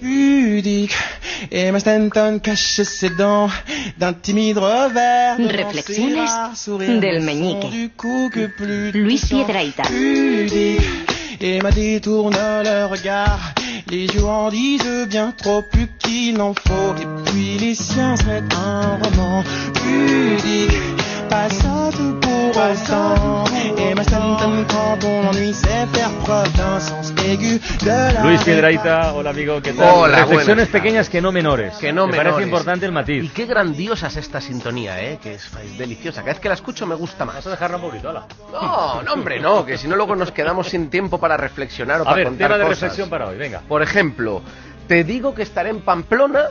pudique. Emma Stanton cache ses dents d'un timide revers. Reflexiones del meñique. Du coup que plus Luis puissant, Piedrahita. pudique. Emma détourne le regard. Les yeux en disent bien trop plus qu'il n'en faut. Et puis les siens mettent un roman pudique. Passate pour autant. Emma Stanton, quand on l'ennuie, sait faire preuve d'un sens aigu de la Luis Piedraita, hola amigo, ¿qué tal? Hola, Reflexiones buenas pequeñas que no menores. Que no Me menores. parece importante el Y matiz. qué grandiosa es esta sintonía, ¿eh? Que es, es deliciosa. Cada vez que la escucho me gusta más. Vamos a dejarla un poquito, hola. No, no, hombre, no, que si no luego nos quedamos sin tiempo para reflexionar o A para ver, contar tema de cosas. reflexión para hoy, venga. Por ejemplo, te digo que estaré en Pamplona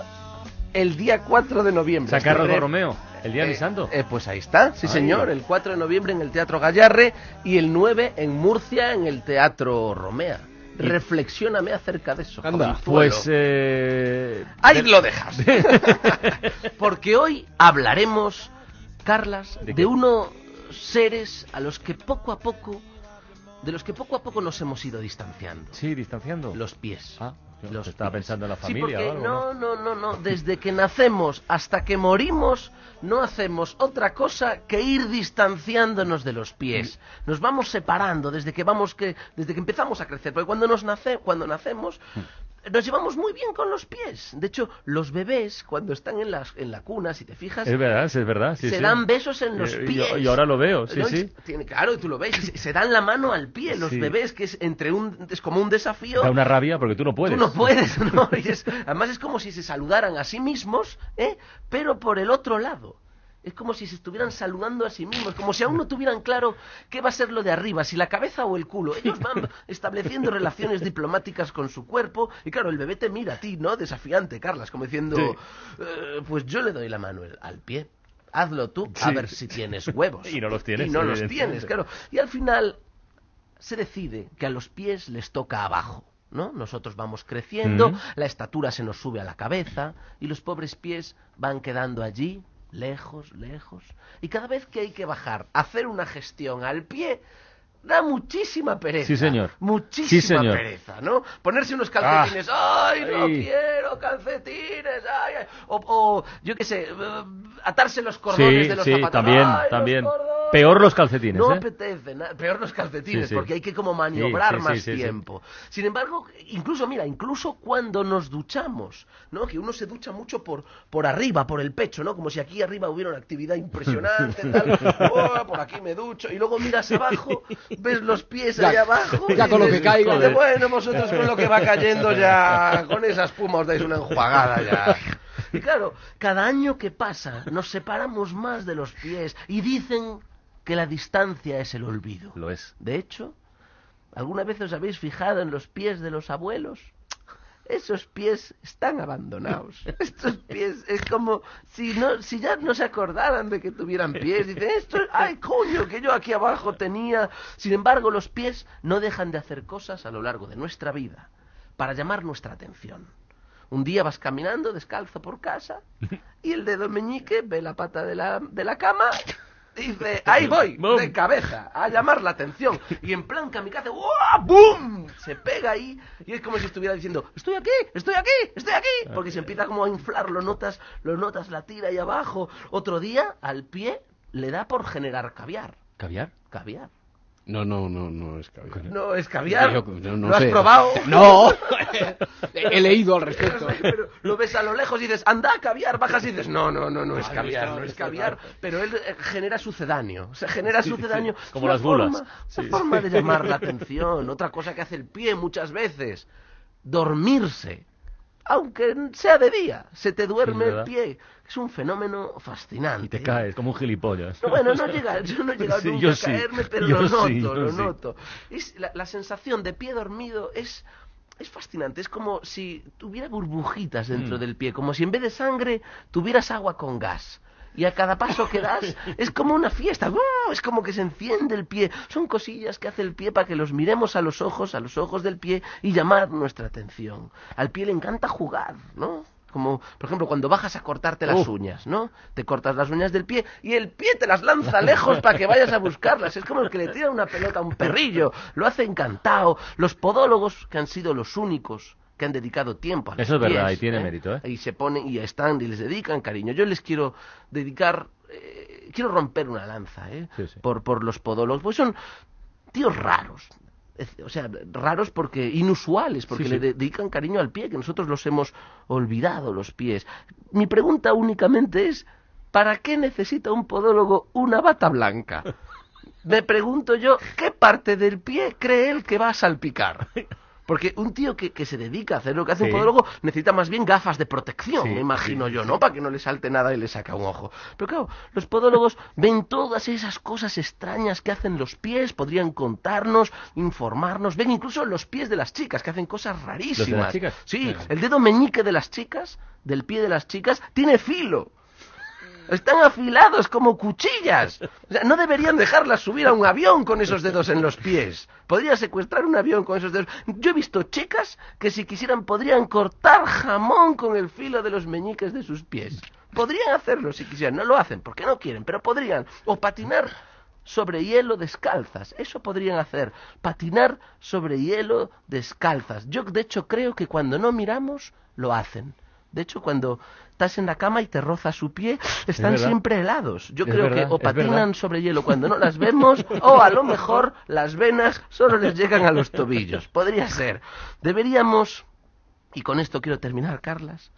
el día 4 de noviembre. Sacarro Estaré- Romeo, el día de mi Eh, santo. eh, pues ahí está, sí señor, el 4 de noviembre en el Teatro Gallarre y el 9 en Murcia en el Teatro Romea. Reflexióname acerca de eso. Anda, pues eh... Ahí de- lo dejas. Porque hoy hablaremos, Carlas, ¿De de, unos seres a los que poco a poco, de los que poco a poco nos hemos ido distanciando. Sí, distanciando. Los pies. Ah, Los estaba pies. pensando en la Sí, familia porque o algo, no, no, no, no. Desde que nacemos hasta que morimos, no hacemos otra cosa que ir distanciándonos de los pies. Nos vamos separando desde que vamos que, desde que empezamos a crecer. Porque cuando nos nace, cuando nacemos, nos llevamos muy bien con los pies. De hecho, los bebés cuando están en las, en la cuna, si te fijas, Es verdad, es verdad, sí, se sí. dan besos en los Eh, y- pies. y ahora lo veo, sí, ¿No? sí. Tiene- claro, y tú lo ves, se, se dan la mano al pie los Sí. bebés, que es entre un es como un desafío. Da una rabia porque tú no puedes. Tú no puedes, ¿no? Y es- además es como si se saludaran a sí mismos, ¿eh? Pero por el otro lado. Es como si se estuvieran saludando a sí mismos, como si aún no tuvieran claro qué va a ser lo de arriba, si la cabeza o el culo. Ellos van estableciendo relaciones diplomáticas con su cuerpo y claro, el bebé te mira a ti, ¿no? Desafiante, Carlas, como diciendo, Sí. "Eh, pues yo le doy la mano al pie. Hazlo tú, a Sí. ver si tienes huevos. Y no los tienes, Y no los tienes, claro. Y al final se decide que a los pies les toca abajo. ¿No? Nosotros vamos creciendo, Mm. la estatura se nos sube a la cabeza y los pobres pies van quedando allí, lejos, lejos. Y cada vez que hay que bajar, hacer una gestión al pie, da muchísima pereza. Sí, señor. Muchísima Sí, señor. pereza, ¿no? Ponerse unos calcetines, ¡ay, no Ay. quiero calcetines! Ay, ay! O, o, yo qué sé, eh, atarse los cordones Sí, de los sí, zapatos. también, ¡Ay, los también. cordones! Peor los calcetines, No ¿eh? apetece, peor los calcetines, Sí, sí. porque hay que como maniobrar Sí, sí, más sí, sí, sí. tiempo. Sin embargo, incluso, mira, incluso cuando nos duchamos, ¿no? Que uno se ducha mucho por, por arriba, por el pecho, ¿no? Como si aquí arriba hubiera una actividad impresionante, tal. Oh, por aquí me ducho. Y luego miras abajo, ves los pies Ya- ahí abajo. ya con lo que caiga. "Joder, Bueno, vosotros con lo que va cayendo ya, con esa espuma os dais una enjuagada ya. Y claro, cada año que pasa nos separamos más de los pies y dicen que la distancia es el olvido. Lo es. De hecho, ¿alguna vez os habéis fijado en los pies de los abuelos? Esos pies están abandonados. Estos pies es como si no, si ya no se acordaran de que tuvieran pies. Dicen, esto, ay coño, que yo aquí abajo tenía. Sin embargo, los pies no dejan de hacer cosas a lo largo de nuestra vida para llamar nuestra atención. Un día vas caminando descalzo por casa y el dedo meñique ve la pata de la, de la cama Dice, ahí voy, de cabeza, a llamar la atención. Y en plan kamikaze. ¡Bum! Se pega ahí y es como si estuviera diciendo, estoy aquí, estoy aquí, estoy aquí. Porque se empieza como a inflar, lo notas, lo notas la tira ahí abajo. Otro día, al pie, le da por generar caviar. ¿Caviar? Caviar. No, no, no, no es caviar. No es caviar. Yo- yo no ¿Lo has sé. probado? No, he leído al respecto. Pero lo ves a lo lejos y dices, anda, caviar, bajas y dices, no, no, no, no es Ay, caviar, no es caviar, pero él eh, genera sucedáneo, o sea, genera sucedáneo. sí, como las bulas. forma- Sí. Una forma de llamar la atención, otra cosa que hace el pie muchas veces, dormirse. Aunque sea de día, se te duerme el pie. Es un fenómeno fascinante. Y te caes como un gilipollas. No, bueno, no llega, yo no he llegado Sí, nunca yo a sí. caerme, pero Yo lo noto, sí, lo noto. Es, la, la sensación de pie dormido es, es fascinante, es como si tuviera burbujitas dentro Mm. del pie, como si en vez de sangre tuvieras agua con gas. Y a cada paso que das es como una fiesta, ¡uh! es como que se enciende el pie. Son cosillas que hace el pie para que los miremos a los ojos, a los ojos del pie y llamar nuestra atención. Al pie le encanta jugar, ¿no? Como, por ejemplo, cuando bajas a cortarte las Uf. uñas, ¿no? Te cortas las uñas del pie y el pie te las lanza lejos para que vayas a buscarlas. Es como el que le tira una pelota a un perrillo. Lo hace encantado. Los podólogos, que han sido los únicos que han dedicado tiempo a los Eso es verdad, y tiene mérito, ¿eh? Y se ponen y están y les dedican cariño. Yo les quiero dedicar, eh, quiero romper una lanza, ¿eh? Sí, sí. Por, por los podólogos, pues son tíos raros. O sea, raros porque inusuales, porque Sí, le sí. dedican cariño al pie, que nosotros los hemos olvidado, los pies. Mi pregunta únicamente es, ¿para qué necesita un podólogo una bata blanca? Me pregunto yo, ¿qué parte del pie cree él que va a salpicar? Porque un tío que, que se dedica a hacer lo que hace Sí. un podólogo necesita más bien gafas de protección, Sí, me imagino sí, yo, ¿no? Para que no le salte nada y le saca un ojo. Pero claro, los podólogos ven todas esas cosas extrañas que hacen los pies, podrían contarnos, informarnos, ven incluso los pies de las chicas que hacen cosas rarísimas. chicas? Sí, Sí. el dedo meñique de las chicas, del pie de las chicas, tiene filo. Están afilados como cuchillas. O sea, no deberían dejarlas subir a un avión con esos dedos en los pies. Podría secuestrar un avión con esos dedos. Yo he visto chicas que si quisieran podrían cortar jamón con el filo de los meñiques de sus pies. Podrían hacerlo si quisieran. No lo hacen porque no quieren, pero podrían. O patinar sobre hielo descalzas. Eso podrían hacer. Patinar sobre hielo descalzas. Yo, de hecho, creo que cuando no miramos, lo hacen. De hecho, cuando estás en la cama y te roza su pie, están siempre helados. Yo Es creo verdad, que o patinan sobre hielo cuando no las vemos, o a lo mejor las venas solo les llegan a los tobillos. Podría ser. Deberíamos, y con esto quiero terminar, Carlas,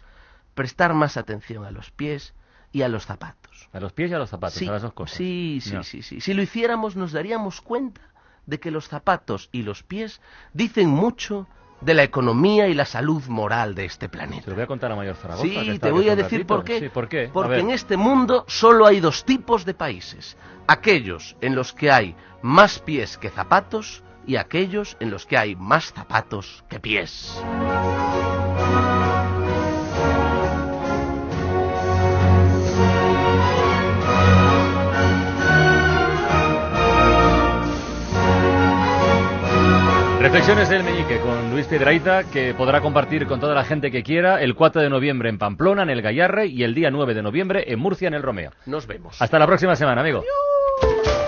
prestar más atención a los pies y a los zapatos. A los pies y a los zapatos, Sí, a las dos cosas. sí, sí, No. sí, sí. Si lo hiciéramos nos daríamos cuenta de que los zapatos y los pies dicen mucho de la economía y la salud moral de este planeta. lo voy a contar a Mayor Zaragoza. Sí, te voy a decir por qué. Sí, ¿por qué? Porque en este mundo solo hay dos tipos de países. Aquellos en los que hay más pies que zapatos y aquellos en los que hay más zapatos que pies. Reflexiones del Meñique con Luis Piedraíta, que podrá compartir con toda la gente que quiera el 4 de noviembre en Pamplona, en el Gallarre, y el día 9 de noviembre en Murcia, en el Romeo. Nos vemos. Hasta la próxima semana, amigo. Adiós.